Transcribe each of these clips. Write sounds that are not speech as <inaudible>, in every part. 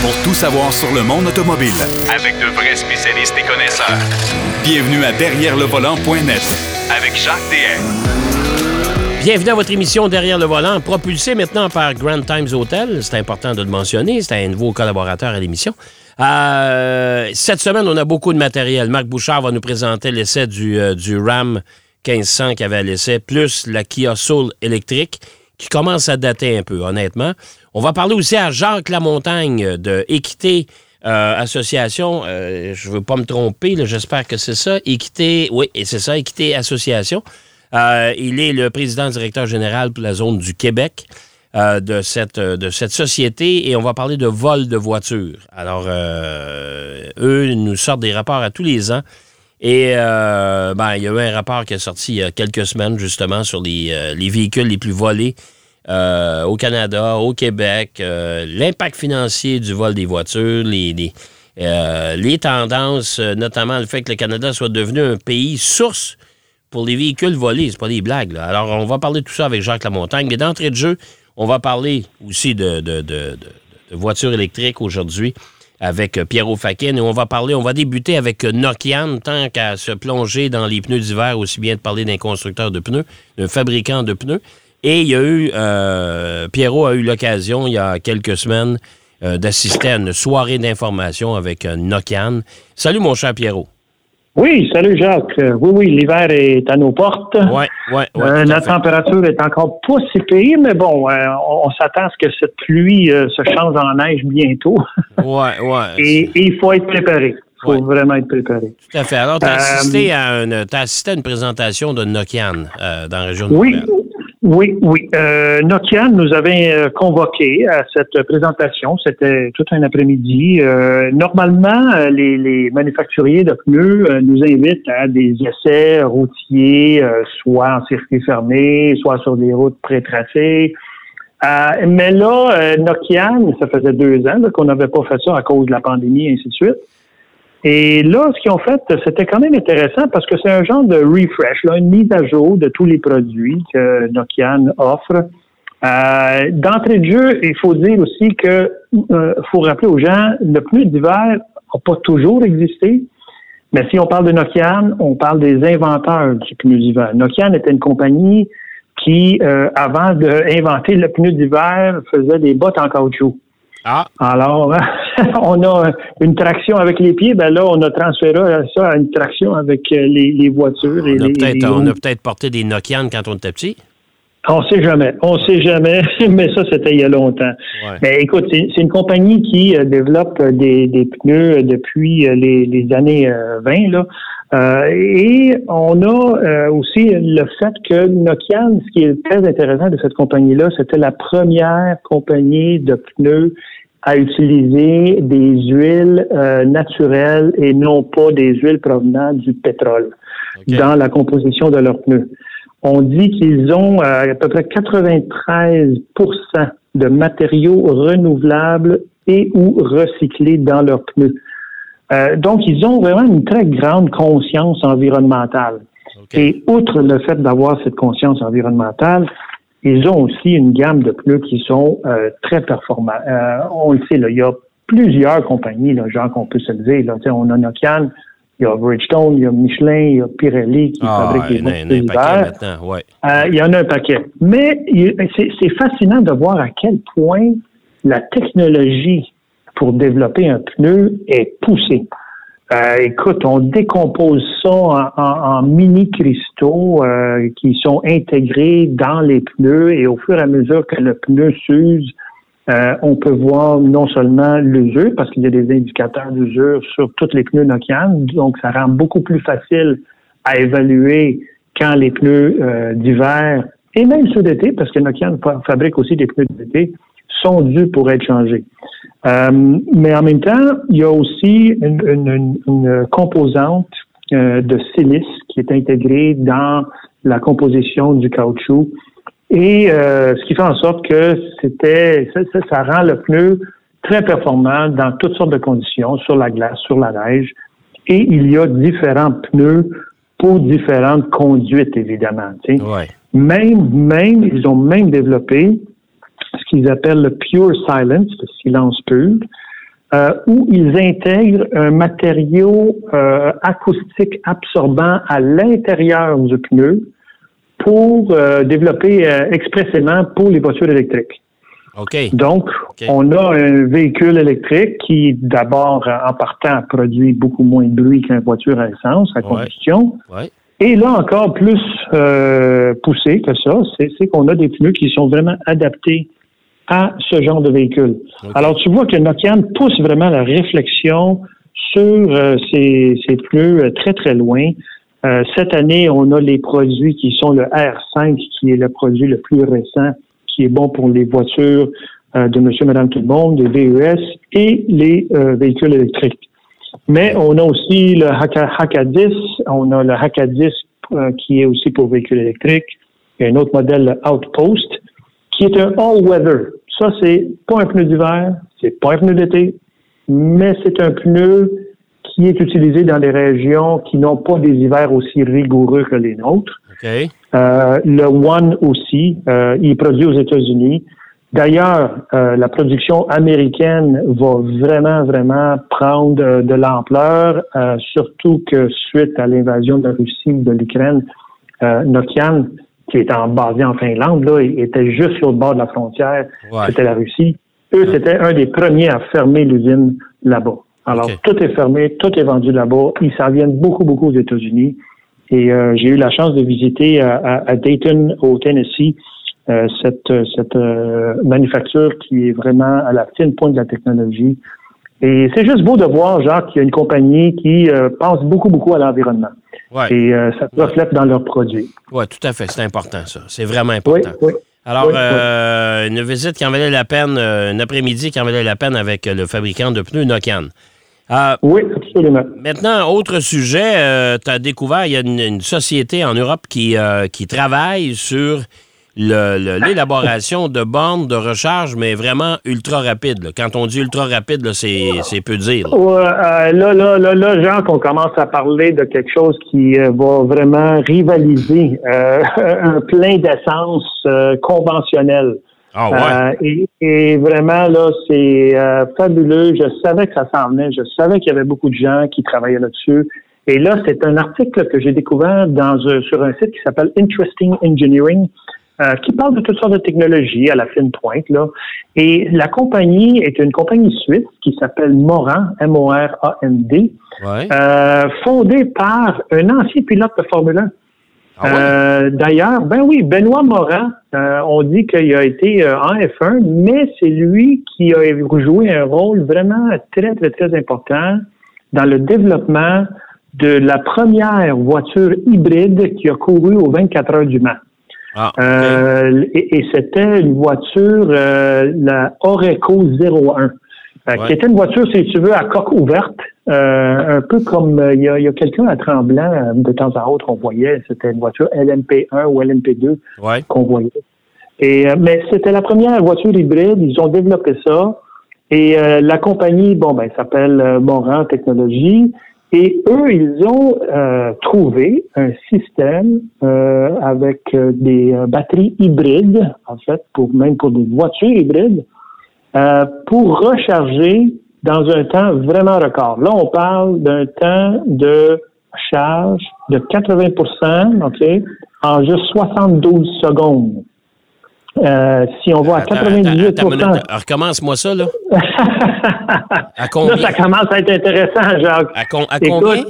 pour tout savoir sur le monde automobile. Avec de vrais spécialistes et connaisseurs. Bienvenue à Derrière le volant.net Avec Jacques DM. Bienvenue à votre émission Derrière le volant, propulsée maintenant par Grand Times Hotel. C'est important de le mentionner. C'est un nouveau collaborateur à l'émission. Euh, cette semaine, on a beaucoup de matériel. Marc Bouchard va nous présenter l'essai du, euh, du Ram 1500 qu'il avait à l'essai, plus la Kia Soul électrique qui commence à dater un peu, honnêtement. On va parler aussi à Jacques Lamontagne de Équité euh, Association. Euh, je ne veux pas me tromper, j'espère que c'est ça. Équité, oui, c'est ça, Équité Association. Euh, il est le président directeur général pour la zone du Québec. de, cette, société et on va parler de vol de voitures. Alors, eux nous sortent des rapports à tous les ans et ben, il y a eu un rapport qui est sorti il y a quelques semaines justement sur les véhicules les plus volés euh, au Canada, au Québec, euh, l'impact financier du vol des voitures, les, euh, tendances, notamment le fait que le Canada soit devenu un pays source pour les véhicules volés. C'est pas des blagues. Alors, on va parler de tout ça avec Jacques Lamontagne. Mais d'entrée de jeu, on va parler aussi de, de, voitures électriques aujourd'hui avec Pierrot Fakin. Et on va parler, on va débuter avec Nokian, tant qu'à se plonger dans les pneus d'hiver, aussi bien de parler d'un constructeur de pneus, d'un fabricant de pneus. Et il y a eu, euh, Pierrot a eu l'occasion, il y a quelques semaines, euh, d'assister à une soirée d'information avec un Nokian. Salut, mon cher Pierrot. Oui, salut Jacques. Euh, oui, oui, l'hiver est à nos portes. Oui, oui, oui. la température est encore pas si pire, mais bon, on, s'attend à ce que cette pluie se change en neige bientôt. Oui, oui. <laughs> et, il faut être préparé. Il faut vraiment être préparé. Tout à fait. Alors, tu as, assisté à une, assisté à une présentation de Nokian dans la région de Oui, oui, oui. Euh, Nokia nous avait euh, convoqué à cette présentation. C'était tout un après-midi. Euh, normalement, les, les, manufacturiers de pneus nous invitent à des essais routiers, soit en circuit fermé, soit sur des routes pré-tracées. mais là, Nokia, ça faisait deux ans qu'on n'avait pas fait ça à cause de la pandémie et ainsi de suite. Et là, ce qu'ils ont fait, c'était quand même intéressant parce que c'est un genre de refresh, là, une mise à jour de tous les produits que Nokian offre. Euh, D'entrée de jeu, il faut dire aussi que euh, faut rappeler aux gens, le pneu d'hiver n'a pas toujours existé. Mais si on parle de Nokian, on parle des inventeurs du pneu d'hiver. Nokian était une compagnie qui, euh, avant d'inventer le pneu d'hiver, faisait des bottes en caoutchouc. Ah. Alors, <laughs> <laughs> on a une traction avec les pieds, ben là, on a transféré ça à une traction avec euh, les, voitures. On, a peut-être, porté des Nokian quand on était petit. On sait jamais. On sait jamais, <laughs> mais ça, c'était il y a longtemps. Mais écoute, c'est, une compagnie qui euh, développe des, pneus depuis euh, les, années 20, là. et on a aussi le fait que Nokian, ce qui est très intéressant de cette compagnie-là, c'était la première compagnie de pneus à utiliser des huiles euh, naturelles et non pas des huiles provenant du pétrole dans la composition de leurs pneus. On dit qu'ils ont euh, à peu près 93% de matériaux renouvelables et ou recyclés dans leurs pneus. Euh, donc, ils ont vraiment une très grande conscience environnementale. Et outre le fait d'avoir cette conscience environnementale, ils ont aussi une gamme de pneus qui sont euh, très performants. Euh, on le sait, là, il y a plusieurs compagnies, là, genre qu'on peut se le dire. Là, on a Nokian, il y a Bridgestone, il y a Michelin, il y a Pirelli qui ah, fabrique des pneus ouais. euh, il y en a un paquet. Mais c'est fascinant de voir à quel point la technologie pour développer un pneu est poussée. Euh, écoute, on décompose ça en, mini cristaux euh, qui sont intégrés dans les pneus et au fur et à mesure que le pneu s'use, euh, on peut voir non seulement l'usure, parce qu'il y a des indicateurs d'usure sur tous les pneus Nokian, donc ça rend beaucoup plus facile à évaluer quand les pneus d'hiver et même ceux d'été, parce que Nokian fabrique aussi des pneus d'été, sont dus pour être changés. Euh, mais en même temps, il y a aussi une, composante euh, de silice qui est intégrée dans la composition du caoutchouc. Et euh, ce qui fait en sorte que c'était ça, ça, rend le pneu très performant dans toutes sortes de conditions, sur la glace, sur la neige. Et il y a différents pneus pour différentes conduites, évidemment. Même, même, ils ont même développé ce qu'ils appellent le pure silence, le silence pur. euh, où ils intègrent un matériau euh, acoustique absorbant à l'intérieur du pneu pour euh, développer expressément pour les voitures électriques. Donc, on a un véhicule électrique qui, d'abord, en partant, produit beaucoup moins de bruit qu'une voiture à essence, à combustion. Ouais. Et là, encore plus poussé que ça, c'est qu'on a des pneus qui sont vraiment adaptés à ce genre de véhicule. Alors, tu vois que Nokian pousse vraiment la réflexion sur euh, ces, pneus euh, très, très loin. Euh, cette année, on a les produits qui sont le R5, qui est le produit le plus récent, qui est bon pour les voitures de monsieur, madame, tout le monde, les VES et les véhicules électriques. Mais on a aussi le Hakadis, on a le Hakadis qui est aussi pour véhicules électriques. Il y a un autre modèle, le Outpost, qui est un all-weather. Ça, c'est pas un pneu d'hiver, c'est pas un pneu d'été, mais c'est un pneu qui est utilisé dans des régions qui n'ont pas des hivers aussi rigoureux que les nôtres. Euh, le One aussi, euh, il est produit aux États-Unis. D'ailleurs, euh, la production américaine va vraiment, vraiment prendre de l'ampleur, surtout que suite à l'invasion de la Russie de l'Ukraine, Nokian qui est en, basé en Finlande, là, était juste sur le bord de la frontière. C'était la Russie. Eux, c'était un des premiers à fermer l'usine là-bas. Alors, tout est fermé, tout est vendu là-bas. Ils s'en viennent beaucoup, beaucoup aux États-Unis. Et euh, j'ai eu la chance de visiter à, Dayton, au Tennessee, euh, cette, cette euh, manufacture qui est vraiment à la fine pointe de la technologie. Et c'est juste beau de voir, Jacques, qu'il y a une compagnie qui pense beaucoup, beaucoup à l'environnement. Et euh, ça se reflète dans leurs produits. Oui, tout à fait. C'est important, ça. C'est vraiment important. Oui, Alors, euh, une visite qui en valait la peine, euh, un après-midi qui en valait la peine avec le fabricant de pneus Nokian. oui, absolument. Maintenant, autre sujet, tu as découvert, il y a une, société en Europe qui, qui travaille sur l'élaboration de bornes de recharge, mais vraiment ultra rapide. Quand on dit ultra rapide, c'est peu dire. Là. là, là, là, là, Jean, qu'on commence à parler de quelque chose qui euh, va vraiment rivaliser euh, <laughs> un plein d'essence euh, conventionnel. Ah ouais. et, vraiment, là, c'est fabuleux. Je savais que ça s'en venait. Je savais qu'il y avait beaucoup de gens qui travaillaient là-dessus. Et là, c'est un article que j'ai découvert dans, sur un site qui s'appelle Interesting Engineering. Euh, qui parle de toutes sortes de technologies à la fine pointe. Là. Et la compagnie est une compagnie suisse qui s'appelle Moran, M-O-R-A-N-D, euh, fondée par un ancien pilote de Formule 1. Ah euh, D'ailleurs, ben oui, Benoît Morin, euh, on dit qu'il a été en F1, mais c'est lui qui a joué un rôle vraiment très, très, très important dans le développement de la première voiture hybride qui a couru aux 24 heures du Mans. Ah, euh, et, c'était une voiture, euh, la Oreco 01, euh, qui était une voiture, si tu veux, à coque ouverte, un peu comme il y a, quelqu'un à Tremblant, de temps à autre, on voyait, c'était une voiture LMP1 ou LMP2 qu'on voyait. Et, mais c'était la première voiture hybride, ils ont développé ça. Et la compagnie, bon, ben, s'appelle Moran Technologies. Et eux, ils ont euh, trouvé un système euh, avec euh, des batteries hybrides, en fait, pour même pour des voitures hybrides, pour recharger dans un temps vraiment record. Là, on parle d'un temps de charge de 80% OK, en juste 72 secondes. Euh, si on voit à 98 Recommence-moi ça, là. <laughs> à combien? Là, ça commence à être intéressant, Jacques. À, combien?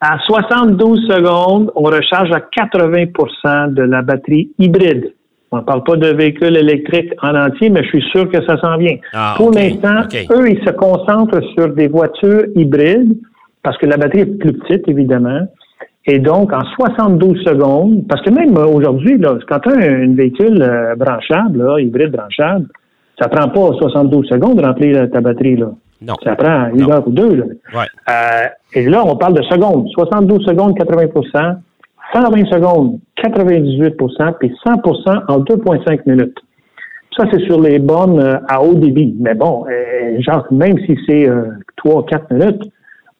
À 72 secondes, on recharge à 80% de la batterie hybride. On ne parle pas de véhicules électriques en entier, mais je suis sûr que ça s'en vient. Ah, Pour l'instant, eux, ils se concentrent sur des voitures hybrides parce que la batterie est plus petite, évidemment. Et donc, en 72 secondes, parce que même aujourd'hui, quand tu as un, véhicule euh, branchable, hybride branchable, ça prend pas 72 secondes de remplir ta batterie. Là. Non. Ça prend une heure ou deux. Là. Euh, et là, on parle de secondes. 72 secondes, 80% 120 secondes, 98% puis 100% en 2,5 minutes. Ça, c'est sur les bornes euh, à haut débit. Mais bon, genre, même si c'est 3 4 minutes,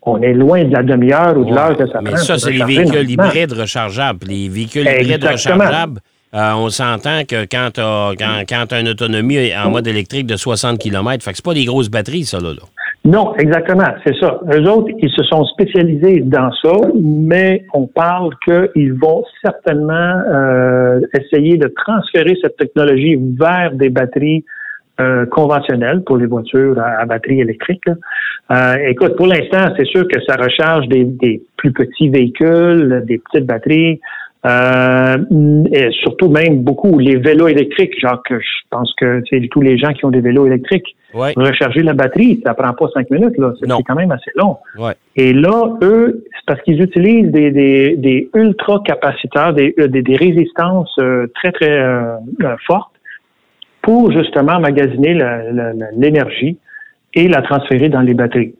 on est loin de la demi-heure ou de l'heure que ça prend. Mais ça, c'est les véhicules hybrides rechargeables. Les véhicules hybrides rechargeables, euh, on s'entend que quand tu as, quand, une autonomie en mode électrique de 60 km, fait que c'est pas des grosses batteries, ça, là. Non, exactement, c'est ça. Eux autres, ils se sont spécialisés dans ça, mais on parle qu'ils vont certainement euh, essayer de transférer cette technologie vers des batteries euh, conventionnelles pour les voitures à, batterie électrique. Euh, écoute, pour l'instant, c'est sûr que ça recharge des, des, plus petits véhicules, des petites batteries. Euh, et surtout même beaucoup les vélos électriques. Genre que je pense que c'est tous les gens qui ont des vélos électriques. Recharger la batterie, ça prend pas cinq minutes, là. C'est quand même assez long. Et là, eux, c'est parce qu'ils utilisent des, des, des ultra capaciteurs, des, euh, des, des résistances euh, très, très euh, fortes pour justement magasiner l'énergie et la transférer dans les batteries.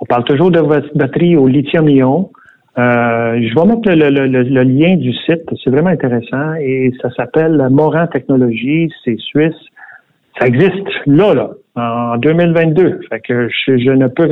On parle toujours de batterie au lithium-ion. Euh, je vais mettre le, lien du site, c'est vraiment intéressant et ça s'appelle Moran Technologies, c'est suisse. Ça existe là, là, en 2022. Fait que je, ne peux,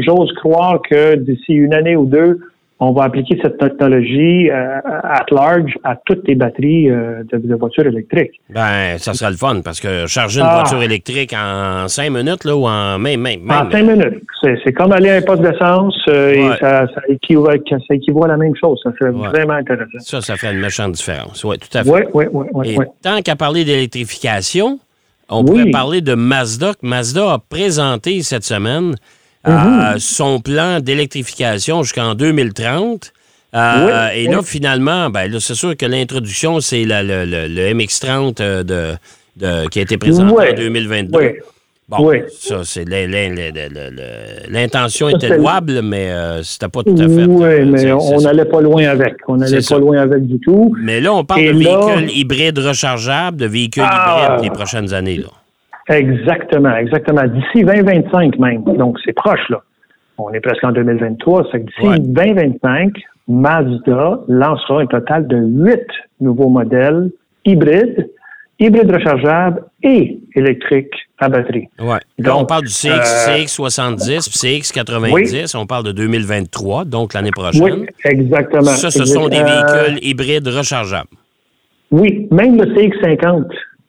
j'ose croire que d'ici une année ou deux, on va appliquer cette technologie euh, at large à toutes les batteries euh, de, voitures électriques. Ben, ça serait le fun parce que charger une ah. voiture électrique en cinq minutes là, ou en même, même, En cinq minutes. C'est comme aller à un poste d'essence euh, et ça, ça, équivaut, ça, équivaut, à la même chose. Ça serait vraiment intéressant. Ça, ça fait une méchante différence. Oui, tout à fait. Oui, oui, oui. Ouais, tant qu'à parler d'électrification, on pourrait parler de Mazda. Mazda a présenté cette semaine Mhm. son plan d'électrification jusqu'en 2030. Euh, et là, finalement, ben, c'est sûr que l'introduction, c'est le, le, MX-30 euh, de, qui a été présenté en 2022. Bon, ça, c'est l'intention était louable, mais euh, c'était pas tout à fait. Oui, mais on n'allait pas loin avec. On n'allait pas loin avec du tout. Mais là, on parle de véhicules hybrides rechargeables, de véhicules ah. hybrides les prochaines années. Là. Exactement, exactement. D'ici 2025 même. Donc, c'est proche, là. On est presque en 2023. C'est d'ici 2025, Mazda lancera un total de huit nouveaux modèles hybrides, hybrides rechargeables et électriques à batterie. Ouais. Donc, on parle du CX, euh, 70 CX90. On parle de 2023, donc l'année prochaine. Oui, exactement. Ça, ce sont des véhicules hybrides rechargeables. Oui, même le CX50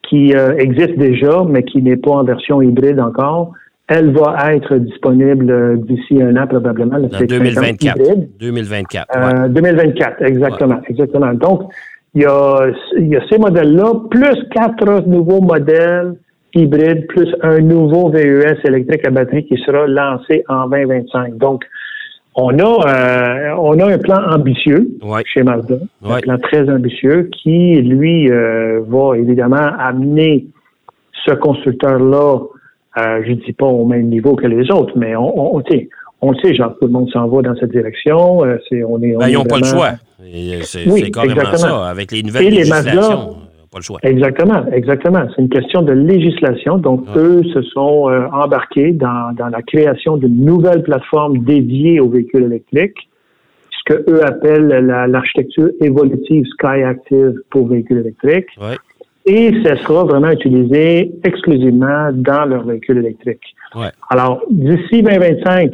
qui euh, existe déjà, mais qui n'est pas en version hybride encore. Elle va être disponible euh, d'ici un an probablement. En 2024. 2024. 2024, exactement, exactement. Donc, il y a, il y a ces modèles-là, plus quatre nouveaux modèles hybrides, plus un nouveau VES électrique à batterie qui sera lancé en 2025. Donc, on a, euh, on a un plan ambitieux chez Mazda, un plan très ambitieux qui, lui, euh, va évidemment amener ce constructeur-là, euh, je ne dis pas au même niveau que les autres, mais on, on, on sait, genre, tout le monde s'en va dans cette direction. c'est, on est, ben, ils n'ont pas le choix. C'est, carrément ça, avec les nouvelles législations. Exactement, exactement. C'est une question de législation. Donc, eux se sont euh, embarqués dans, dans, la création d'une nouvelle plateforme dédiée aux véhicules électriques, ce que eux appellent l'architecture évolutive Sky Active pour véhicules électriques. Et ça sera vraiment utilisé exclusivement dans leurs véhicules électriques. Alors, d'ici 2025,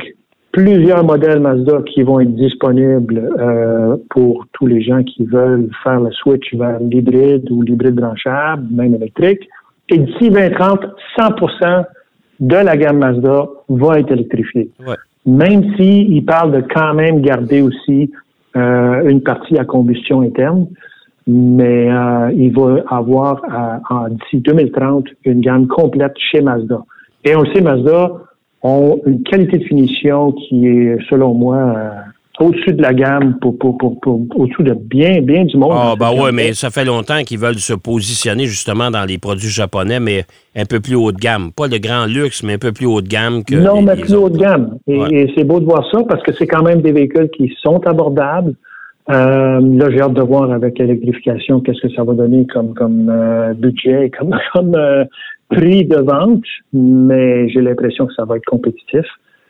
plusieurs modèles Mazda qui vont être disponibles euh, pour tous les gens qui veulent faire le switch vers l'hybride ou l'hybride branchable, même électrique. Et d'ici 2030, 100% de la gamme Mazda va être électrifiée. Même s'ils il parlent de quand même garder aussi euh, une partie à combustion interne, mais euh, il va avoir d'ici 2030 une gamme complète chez Mazda. Et on le sait, Mazda, ont une qualité de finition qui est, selon moi, euh, au-dessus de la gamme, pour, pour, pour, au-dessus de bien, bien du monde. Ah, ben ouais, mais ça fait longtemps qu'ils veulent se positionner justement dans les produits japonais, mais un peu plus haut de gamme. Pas de grand luxe, mais un peu plus haut de gamme que. Non, mais plus haut de gamme. Et, c'est beau de voir ça parce que c'est quand même des véhicules qui sont abordables. Euh, là, j'ai hâte de voir avec l'électrification qu'est-ce que ça va donner comme, comme euh, budget, <laughs> comme, comme prix de vente, mais j'ai l'impression que ça va être compétitif.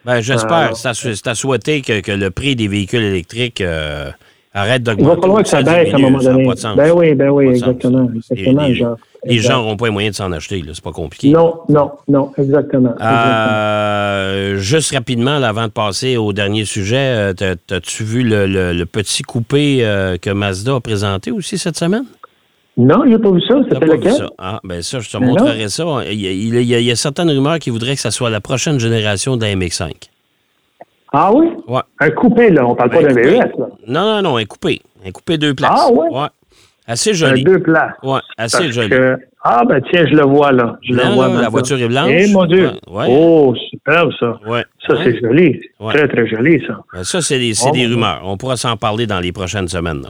Ben, j'espère. c'est à souhaiter que, le prix des véhicules électriques euh, arrête d'augmenter. Il va falloir que ça baisse à un moment donné. Ben oui, ben oui, exactement. exactement les, gens n'auront pas les moyens de s'en acheter, c'est pas compliqué. Non, non, non, exactement. Euh, juste rapidement, avant de passer au dernier sujet, euh, as-tu vu le, petit coupé que Mazda a présenté aussi cette semaine? Non, il n'a pas vu ça. C'était lequel? ça? Ah, ben ça, je te montrerai ça. Il y, a, il y a- il y a certaines rumeurs qui voudraient que ça soit la prochaine génération la MX5. Ah oui? Ouais. Un coupé, là. On parle pas Ben, d'un. VES, là. Non, non, non, un coupé. Un coupé deux places. Ah, ouais? Assez Un joli. deux places. Ouais, assez Parce joli. que- Ah, ben tiens, je le vois, là. Je le vois la voiture est blanche. Eh, mon Dieu. Ouais. Oh, superbe, ça. Ouais. Ça, c'est joli. Très, très joli, ça. Ben, Ça, c'est des, Oh, des rumeurs. On pourra s'en parler dans les prochaines semaines. là.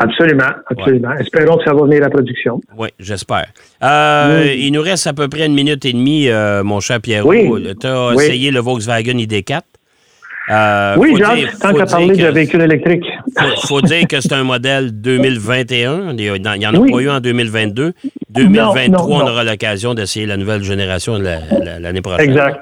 Absolument, absolument. Espérons que ça va venir à production. Oui, j'espère. Euh, Oui. Il nous reste à peu près une minute et demie, euh, mon cher Pierrot. Oui. Tu as Oui. essayé le Volkswagen ID4. Euh, oui, Jacques, dire- tant qu'à parler que- de véhicules électriques. faut, faut dire que c'est un modèle 2021. Il n'y en a Oui. pas eu en 2022. 2023, Non, non, on aura l'occasion d'essayer la nouvelle génération la- la- l'année prochaine. Exact.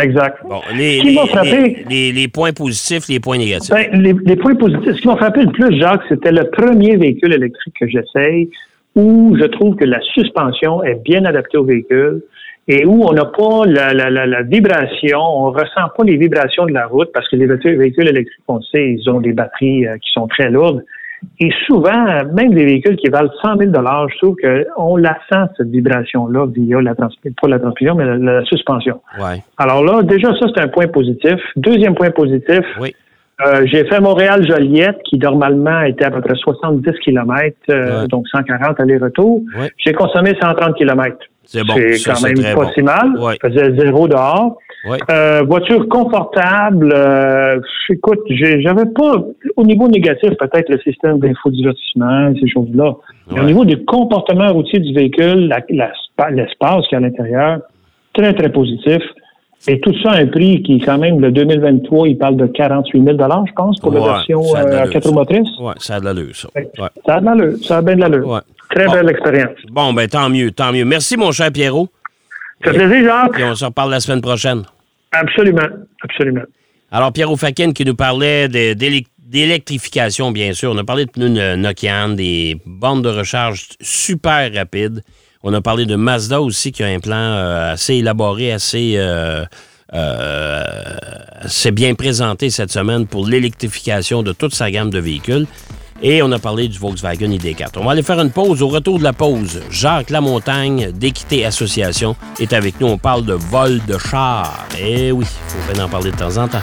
Exact. Bon, les, les- frappé- les- les- points positifs, les points négatifs. Ben, les, les points positifs, ce qui m'a frappé le plus, Jacques, c'était le premier véhicule électrique que j'essaye où je trouve que la suspension est bien adaptée au véhicule et où on n'a pas la, la, la, la vibration, on ressent pas les vibrations de la route parce que les véhicules, véhicules électriques, on le sait, ils ont des batteries euh, qui sont très lourdes. Et souvent, même des véhicules qui valent 100 000 je trouve qu'on la sent, cette vibration-là, via la transmission, pas la transmission, mais la, la suspension. ouais. Alors là, déjà, ça, c'est un point positif. Deuxième point positif, Oui. euh, j'ai fait Montréal-Joliette, qui normalement était à peu près 70 km, euh, Ouais. donc 140 aller-retour. Ouais. J'ai consommé 130 km. C'est bon. C'est quand même pas bon. si mal. Je faisais zéro dehors. Euh, voiture confortable. euh, écoute, j'avais pas au niveau négatif peut-être le système d'infodivertissement, ces choses-là. Ouais. au niveau du comportement routier du véhicule, l'espace qu'il y a à l'intérieur, très très positif. Et tout ça à un prix qui quand même le 2023, il parle de 48 000 je pense, pour Ouais, la version euh, roues motrices. Ouais, ça a de l'allure, ça. Ouais. Ça a de l'allure, ça a bien de l'allure. Ouais. Très Bon. belle expérience. Bon, ben tant mieux, tant mieux. Merci, mon cher Pierrot. Ça fait plaisir, Jacques? Et on se reparle la semaine prochaine. Absolument, absolument. Alors, Pierrot Fakin qui nous parlait de- d'élec- d'électrification, bien sûr. On a parlé de pneus Nokian, des bornes de recharge super rapides. On a parlé de Mazda aussi qui a un plan euh, assez élaboré, assez, euh, euh, bien présenté cette semaine pour l'électrification de toute sa gamme de véhicules. Et on a parlé du Volkswagen ID4. On va aller faire une pause. Au retour de la pause, Jacques Lamontagne d'Équité Association est avec nous. On parle de vol de char. Eh oui, il faut bien en parler de temps en temps.